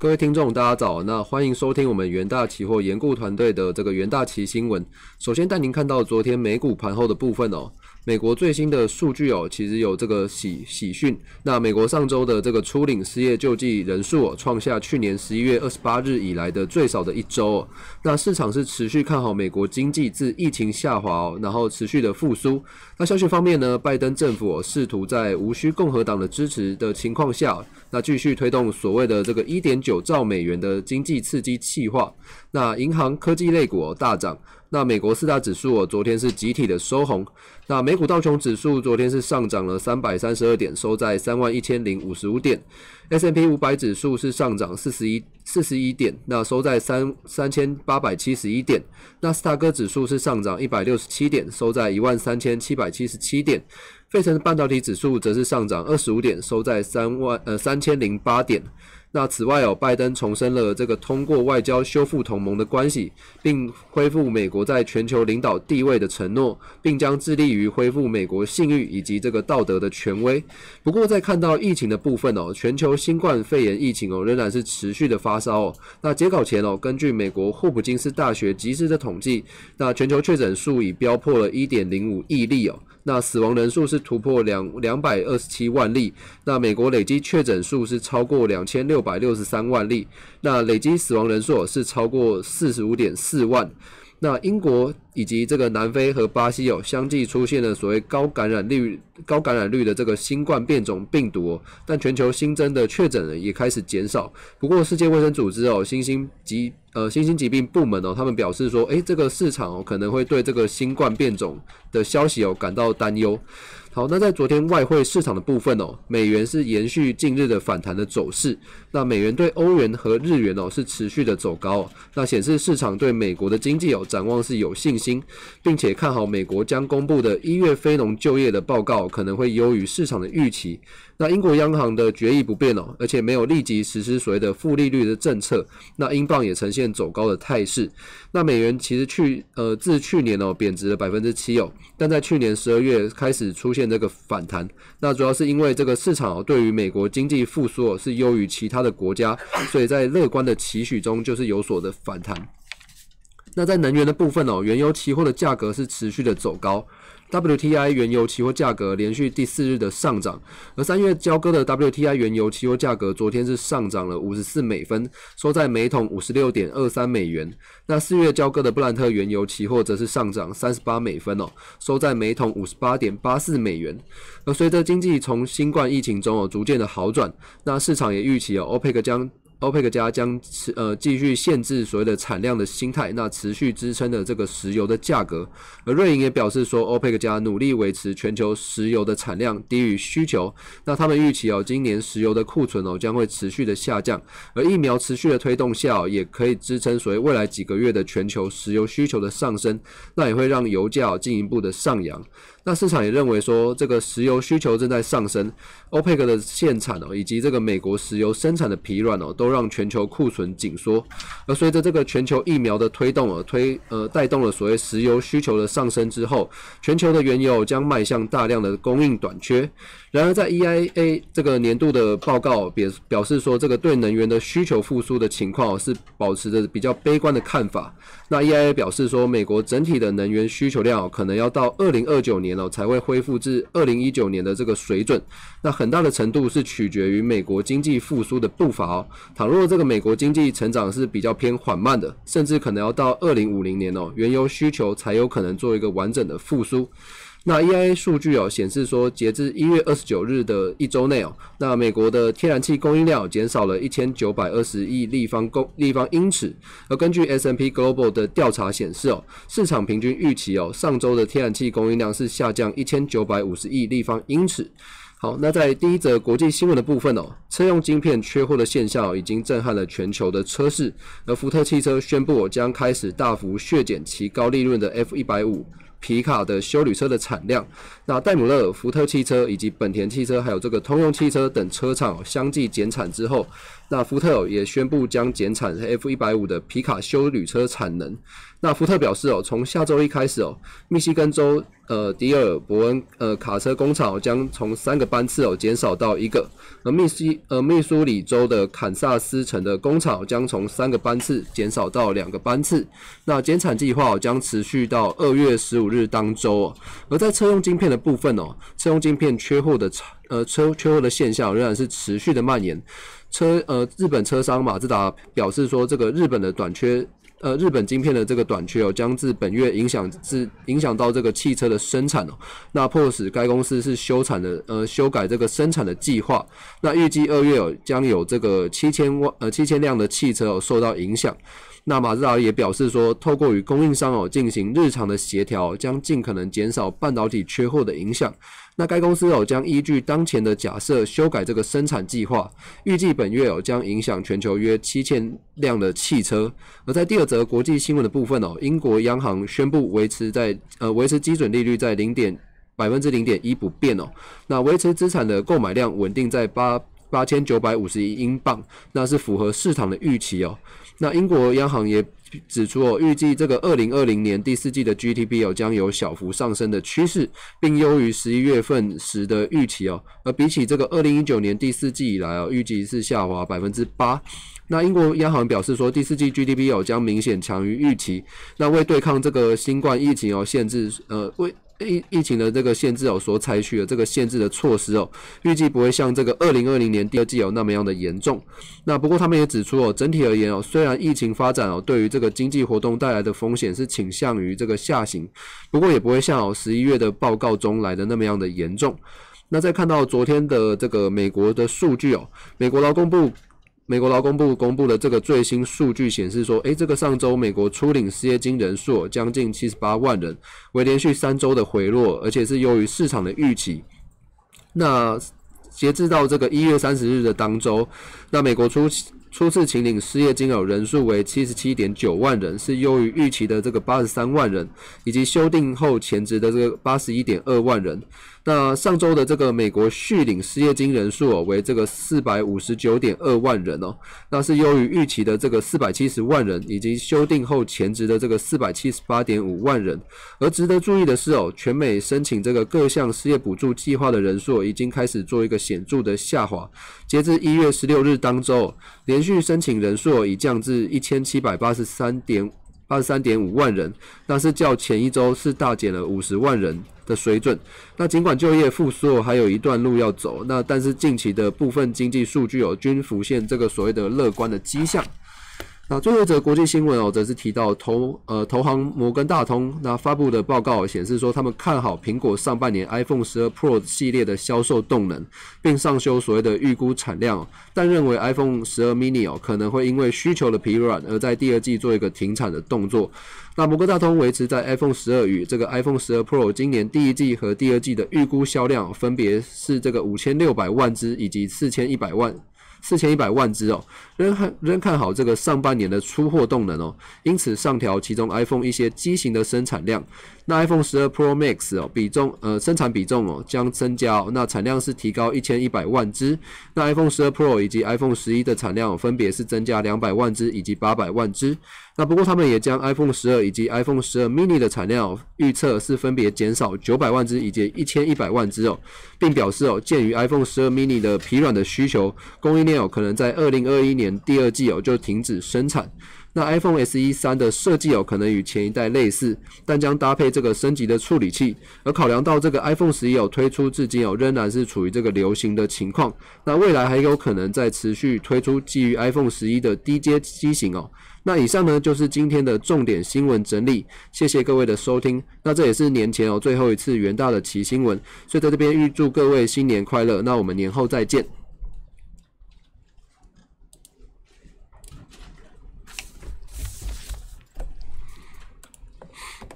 各位听众，大家早。那欢迎收听我们元大期货研顾团队的这个元大旗新闻。首先带您看到昨天美股盘后的部分哦。美国最新的数据哦，其实有这个喜喜讯。那美国上周的这个初领失业救济人数哦，创下去年十一月二十八日以来的最少的一周。那市场是持续看好美国经济自疫情下滑，然后持续的复苏。那消息方面呢，拜登政府试图在无需共和党的支持的情况下，那继续推动所谓的这个一点九兆美元的经济刺激计划。那银行科技类股大涨。那美国四大指数哦，昨天是集体的收红。那美股道琼指数昨天是上涨了三百三十二点，收在三万一千零五十五点。S M P 五百指数是上涨四十一四十一点，那收在三三千八百七十一点。纳斯达克指数是上涨一百六十七点，收在一万三千七百七十七点。费城半导体指数则是上涨二十五点，收在三万呃三千零八点。那此外哦，拜登重申了这个通过外交修复同盟的关系，并恢复美国在全球领导地位的承诺，并将致力于恢复美国信誉以及这个道德的权威。不过，在看到疫情的部分哦，全球新冠肺炎疫情哦仍然是持续的发烧哦。那截稿前哦，根据美国霍普金斯大学及时的统计，那全球确诊数已飙破了一点零五亿例哦。那死亡人数是突破两两百二十七万例，那美国累计确诊数是超过两千六六百六十三万例，那累计死亡人数是超过四十五点四万。那英国以及这个南非和巴西有相继出现了所谓高感染率、高感染率的这个新冠变种病毒，但全球新增的确诊人也开始减少。不过，世界卫生组织哦，新兴疾呃新兴疾病部门哦，他们表示说，诶，这个市场哦可能会对这个新冠变种的消息哦感到担忧。好，那在昨天外汇市场的部分哦，美元是延续近日的反弹的走势。那美元对欧元和日元哦是持续的走高，那显示市场对美国的经济哦展望是有信心，并且看好美国将公布的一月非农就业的报告可能会优于市场的预期。那英国央行的决议不变哦，而且没有立即实施所谓的负利率的政策。那英镑也呈现走高的态势。那美元其实去呃自去年哦贬值了百分之七哦，但在去年十二月开始出现这个反弹。那主要是因为这个市场对于美国经济复苏是优于其他的国家，所以在乐观的期许中就是有所的反弹。那在能源的部分哦，原油期货的价格是持续的走高。WTI 原油期货价格连续第四日的上涨，而三月交割的 WTI 原油期货价格昨天是上涨了五十四美分，收在每桶五十六点二三美元。那四月交割的布兰特原油期货则是上涨三十八美分哦，收在每桶五十八点八四美元。而随着经济从新冠疫情中哦逐渐的好转，那市场也预期哦欧佩克将。欧佩克加将持呃继续限制所谓的产量的心态，那持续支撑的这个石油的价格。而瑞银也表示说，欧佩克加努力维持全球石油的产量低于需求。那他们预期哦，今年石油的库存哦将会持续的下降，而疫苗持续的推动下，也可以支撑所谓未来几个月的全球石油需求的上升。那也会让油价进一步的上扬。那市场也认为说，这个石油需求正在上升，欧佩克的限产哦，以及这个美国石油生产的疲软哦，都让全球库存紧缩。而随着这个全球疫苗的推动而推呃带动了所谓石油需求的上升之后，全球的原油将迈向大量的供应短缺。然而，在 EIA 这个年度的报告表表示说，这个对能源的需求复苏的情况是保持着比较悲观的看法。那 EIA 表示说，美国整体的能源需求量可能要到二零二九年哦才会恢复至二零一九年的这个水准。那很大的程度是取决于美国经济复苏的步伐哦。倘若这个美国经济成长是比较偏缓慢的，甚至可能要到二零五零年哦，原油需求才有可能做一个完整的复苏。那 EIA 数据哦显示说，截至一月二十九日的一周内哦，那美国的天然气供应量减少了一千九百二十亿立方公立方英尺。而根据 S&P Global 的调查显示哦，市场平均预期哦，上周的天然气供应量是下降一千九百五十亿立方英尺。好，那在第一则国际新闻的部分哦，车用晶片缺货的现象已经震撼了全球的车市，而福特汽车宣布将开始大幅削减其高利润的 F 一百五。皮卡的修理车的产量，那戴姆勒、福特汽车以及本田汽车，还有这个通用汽车等车厂相继减产之后，那福特也宣布将减产 F 一百五的皮卡修旅车产能。那福特表示哦，从下周一开始哦，密西根州呃迪尔伯恩呃卡车工厂将从三个班次哦减少到一个，而密西呃密苏里州的堪萨斯城的工厂将从三个班次减少到两个班次。那减产计划将持续到二月十五日当周哦。而在车用晶片的部分哦，车用晶片缺货的呃车缺货的现象仍然是持续的蔓延。车呃日本车商马自达表示说，这个日本的短缺。呃，日本晶片的这个短缺哦，将自本月影响至影响到这个汽车的生产哦，那迫使该公司是修产的呃修改这个生产的计划。那预计二月哦将有这个七千万呃七千辆的汽车哦受到影响。那马自达也表示说，透过与供应商哦进行日常的协调，将尽可能减少半导体缺货的影响。那该公司哦将依据当前的假设修改这个生产计划，预计本月哦将影响全球约七千辆的汽车。而在第二则国际新闻的部分哦，英国央行宣布维持在呃维持基准利率在零点百分之零点一不变哦，那维持资产的购买量稳定在八八千九百五十亿英镑，那是符合市场的预期哦。那英国央行也。指出哦，预计这个二零二零年第四季的 GDP 哦将有小幅上升的趋势，并优于十一月份时的预期哦。而比起这个二零一九年第四季以来哦，预计是下滑百分之八。那英国央行表示说，第四季 GDP 哦将明显强于预期。那为对抗这个新冠疫情哦，限制呃为。疫疫情的这个限制哦，所采取的这个限制的措施哦，预计不会像这个二零二零年第二季有那么样的严重。那不过他们也指出哦，整体而言哦，虽然疫情发展哦，对于这个经济活动带来的风险是倾向于这个下行，不过也不会像哦十一月的报告中来的那么样的严重。那再看到昨天的这个美国的数据哦，美国劳工部。美国劳工部公布的这个最新数据显示说，诶，这个上周美国初领失业金人数将近七十八万人，为连续三周的回落，而且是优于市场的预期。那截至到这个一月三十日的当周，那美国初初次请领失业金额人数为七十七点九万人，是优于预期的这个八十三万人，以及修订后前值的这个八十一点二万人。那上周的这个美国续领失业金人数哦为这个四百五十九点二万人哦，那是优于预期的这个四百七十万人，以及修订后前值的这个四百七十八点五万人。而值得注意的是哦，全美申请这个各项失业补助计划的人数已经开始做一个显著的下滑。截至一月十六日当周，连续申请人数已降至一千七百八十三点。二十三点五万人，那是较前一周是大减了五十万人的水准。那尽管就业复苏还有一段路要走，那但是近期的部分经济数据有均浮现这个所谓的乐观的迹象。那最后一则国际新闻哦，则是提到投呃投行摩根大通那发布的报告显示说，他们看好苹果上半年 iPhone 十二 Pro 系列的销售动能，并上修所谓的预估产量，但认为 iPhone 十二 mini 哦可能会因为需求的疲软而在第二季做一个停产的动作。那摩根大通维持在 iPhone 十二与这个 iPhone 十二 Pro 今年第一季和第二季的预估销量分别是这个五千六百万只以及四千一百万。四千一百万只哦，仍看仍看好这个上半年的出货动能哦，因此上调其中 iPhone 一些机型的生产量。那 iPhone 十二 Pro Max 哦，比重呃生产比重哦将增加哦，那产量是提高一千一百万只。那 iPhone 十二 Pro 以及 iPhone 十一的产量分别是增加两百万只以及八百万只。那不过他们也将 iPhone 十二以及 iPhone 十二 mini 的产量预测是分别减少九百万只以及一千一百万只哦，并表示哦，鉴于 iPhone 十二 mini 的疲软的需求，供应链哦可能在二零二一年第二季哦就停止生产。那 iPhone SE 三的设计哦，可能与前一代类似，但将搭配这个升级的处理器。而考量到这个 iPhone 十一有推出至今哦，仍然是处于这个流行的情况。那未来还有可能在持续推出基于 iPhone 十一的低阶机型哦。那以上呢就是今天的重点新闻整理，谢谢各位的收听。那这也是年前哦最后一次元大的奇新闻，所以在这边预祝各位新年快乐。那我们年后再见。